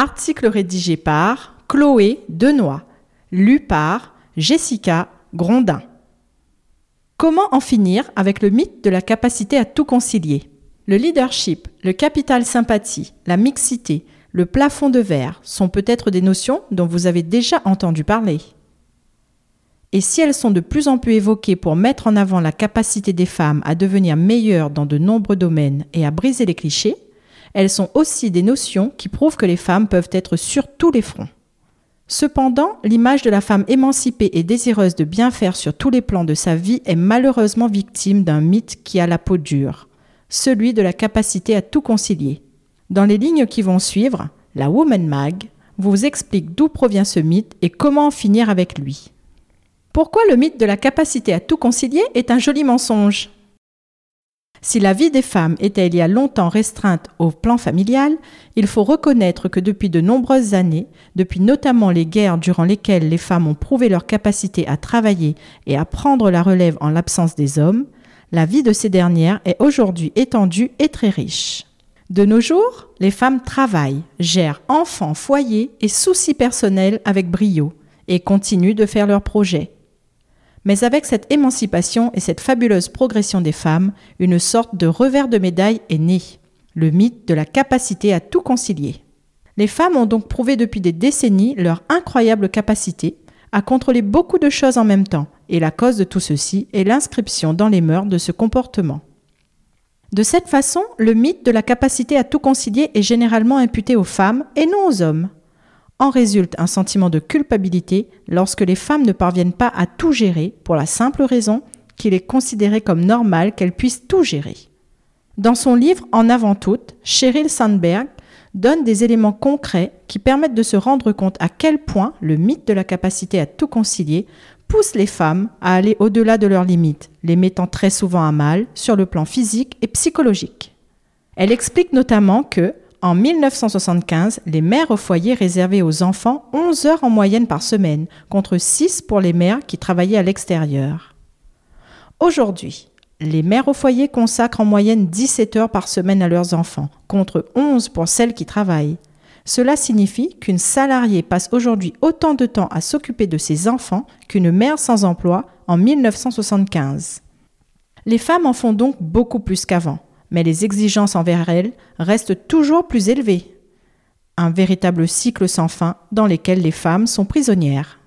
Article rédigé par Chloé Denoy, lu par Jessica Grondin. Comment en finir avec le mythe de la capacité à tout concilier? Le leadership, le capital sympathie, la mixité, le plafond de verre sont peut-être des notions dont vous avez déjà entendu parler. Et si elles sont de plus en plus évoquées pour mettre en avant la capacité des femmes à devenir meilleures dans de nombreux domaines et à briser les clichés, elles sont aussi des notions qui prouvent que les femmes peuvent être sur tous les fronts. Cependant, l'image de la femme émancipée et désireuse de bien faire sur tous les plans de sa vie est malheureusement victime d'un mythe qui a la peau dure, celui de la capacité à tout concilier. Dans les lignes qui vont suivre, la Woman Mag vous explique d'où provient ce mythe et comment en finir avec lui. Pourquoi le mythe de la capacité à tout concilier est un joli mensonge? Si la vie des femmes était il y a longtemps restreinte au plan familial, il faut reconnaître que depuis de nombreuses années, depuis notamment les guerres durant lesquelles les femmes ont prouvé leur capacité à travailler et à prendre la relève en l'absence des hommes, la vie de ces dernières est aujourd'hui étendue et très riche. De nos jours, les femmes travaillent, gèrent enfants, foyers et soucis personnels avec brio et continuent de faire leurs projets. Mais avec cette émancipation et cette fabuleuse progression des femmes, une sorte de revers de médaille est né, le mythe de la capacité à tout concilier. Les femmes ont donc prouvé depuis des décennies leur incroyable capacité à contrôler beaucoup de choses en même temps, et la cause de tout ceci est l'inscription dans les mœurs de ce comportement. De cette façon, le mythe de la capacité à tout concilier est généralement imputé aux femmes et non aux hommes. En résulte un sentiment de culpabilité lorsque les femmes ne parviennent pas à tout gérer pour la simple raison qu'il est considéré comme normal qu'elles puissent tout gérer. Dans son livre En avant toute, Cheryl Sandberg donne des éléments concrets qui permettent de se rendre compte à quel point le mythe de la capacité à tout concilier pousse les femmes à aller au-delà de leurs limites, les mettant très souvent à mal sur le plan physique et psychologique. Elle explique notamment que, en 1975, les mères au foyer réservaient aux enfants 11 heures en moyenne par semaine, contre 6 pour les mères qui travaillaient à l'extérieur. Aujourd'hui, les mères au foyer consacrent en moyenne 17 heures par semaine à leurs enfants, contre 11 pour celles qui travaillent. Cela signifie qu'une salariée passe aujourd'hui autant de temps à s'occuper de ses enfants qu'une mère sans emploi en 1975. Les femmes en font donc beaucoup plus qu'avant mais les exigences envers elles restent toujours plus élevées. Un véritable cycle sans fin dans lequel les femmes sont prisonnières.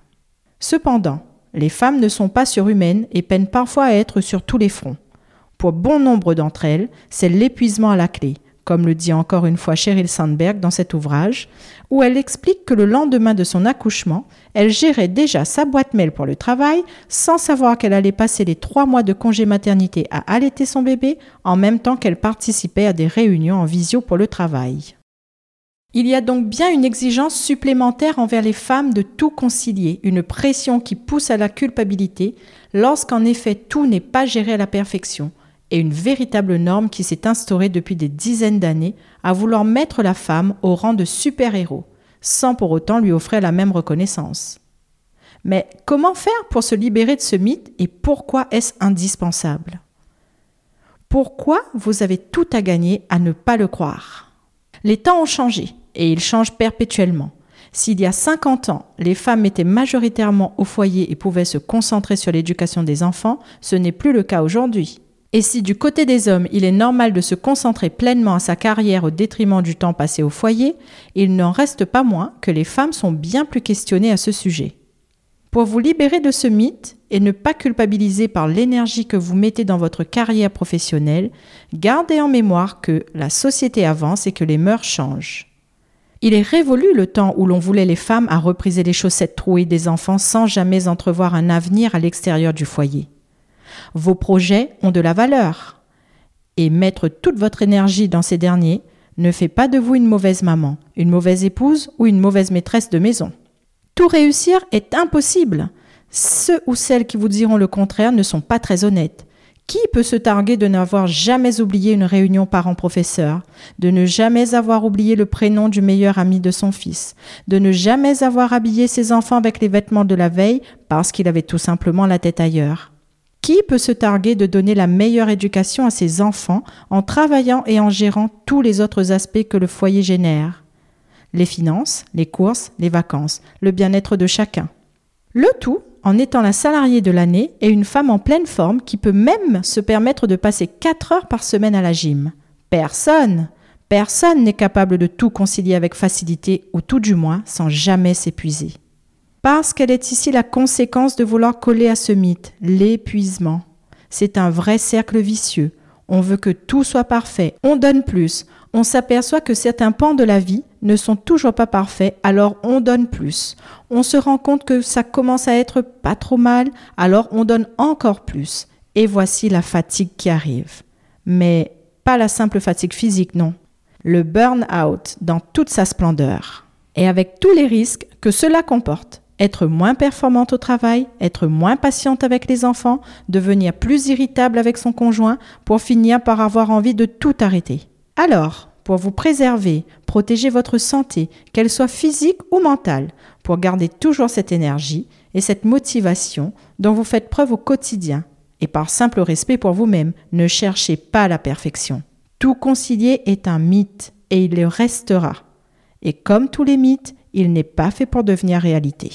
Cependant, les femmes ne sont pas surhumaines et peinent parfois à être sur tous les fronts. Pour bon nombre d'entre elles, c'est l'épuisement à la clé, comme le dit encore une fois Cheryl Sandberg dans cet ouvrage, où elle explique que le lendemain de son accouchement, elle gérait déjà sa boîte mail pour le travail sans savoir qu'elle allait passer les trois mois de congé maternité à allaiter son bébé en même temps qu'elle participait à des réunions en visio pour le travail. Il y a donc bien une exigence supplémentaire envers les femmes de tout concilier, une pression qui pousse à la culpabilité lorsqu'en effet tout n'est pas géré à la perfection, et une véritable norme qui s'est instaurée depuis des dizaines d'années à vouloir mettre la femme au rang de super-héros, sans pour autant lui offrir la même reconnaissance. Mais comment faire pour se libérer de ce mythe et pourquoi est-ce indispensable? Pourquoi vous avez tout à gagner à ne pas le croire? Les temps ont changé et ils changent perpétuellement. S'il y a 50 ans, les femmes étaient majoritairement au foyer et pouvaient se concentrer sur l'éducation des enfants, ce n'est plus le cas aujourd'hui. Et si du côté des hommes, il est normal de se concentrer pleinement à sa carrière au détriment du temps passé au foyer, il n'en reste pas moins que les femmes sont bien plus questionnées à ce sujet. Pour vous libérer de ce mythe et ne pas culpabiliser par l'énergie que vous mettez dans votre carrière professionnelle, gardez en mémoire que la société avance et que les mœurs changent. Il est révolu le temps où l'on voulait les femmes à repriser les chaussettes trouées des enfants sans jamais entrevoir un avenir à l'extérieur du foyer. Vos projets ont de la valeur. Et mettre toute votre énergie dans ces derniers ne fait pas de vous une mauvaise maman, une mauvaise épouse ou une mauvaise maîtresse de maison. Tout réussir est impossible. Ceux ou celles qui vous diront le contraire ne sont pas très honnêtes. Qui peut se targuer de n'avoir jamais oublié une réunion parents-professeurs, de ne jamais avoir oublié le prénom du meilleur ami de son fils, de ne jamais avoir habillé ses enfants avec les vêtements de la veille parce qu'il avait tout simplement la tête ailleurs? Qui peut se targuer de donner la meilleure éducation à ses enfants en travaillant et en gérant tous les autres aspects que le foyer génère? Les finances, les courses, les vacances, le bien-être de chacun. Le tout en étant la salariée de l'année et une femme en pleine forme qui peut même se permettre de passer 4 heures par semaine à la gym. Personne, personne n'est capable de tout concilier avec facilité ou tout du moins sans jamais s'épuiser. Parce qu'elle est ici la conséquence de vouloir coller à ce mythe, l'épuisement. C'est un vrai cercle vicieux. On veut que tout soit parfait, on donne plus, on s'aperçoit que certains pans de la vie ne sont toujours pas parfaits, alors on donne plus. On se rend compte que ça commence à être pas trop mal, alors on donne encore plus. Et voici la fatigue qui arrive. Mais pas la simple fatigue physique, non. Le burn-out dans toute sa splendeur. Et avec tous les risques que cela comporte. Être moins performante au travail, être moins patiente avec les enfants, devenir plus irritable avec son conjoint pour finir par avoir envie de tout arrêter. Alors, pour vous préserver, protéger votre santé, qu'elle soit physique ou mentale, pour garder toujours cette énergie et cette motivation dont vous faites preuve au quotidien, et par simple respect pour vous-même, ne cherchez pas la perfection. Tout concilier est un mythe et il le restera. Et comme tous les mythes, il n'est pas fait pour devenir réalité.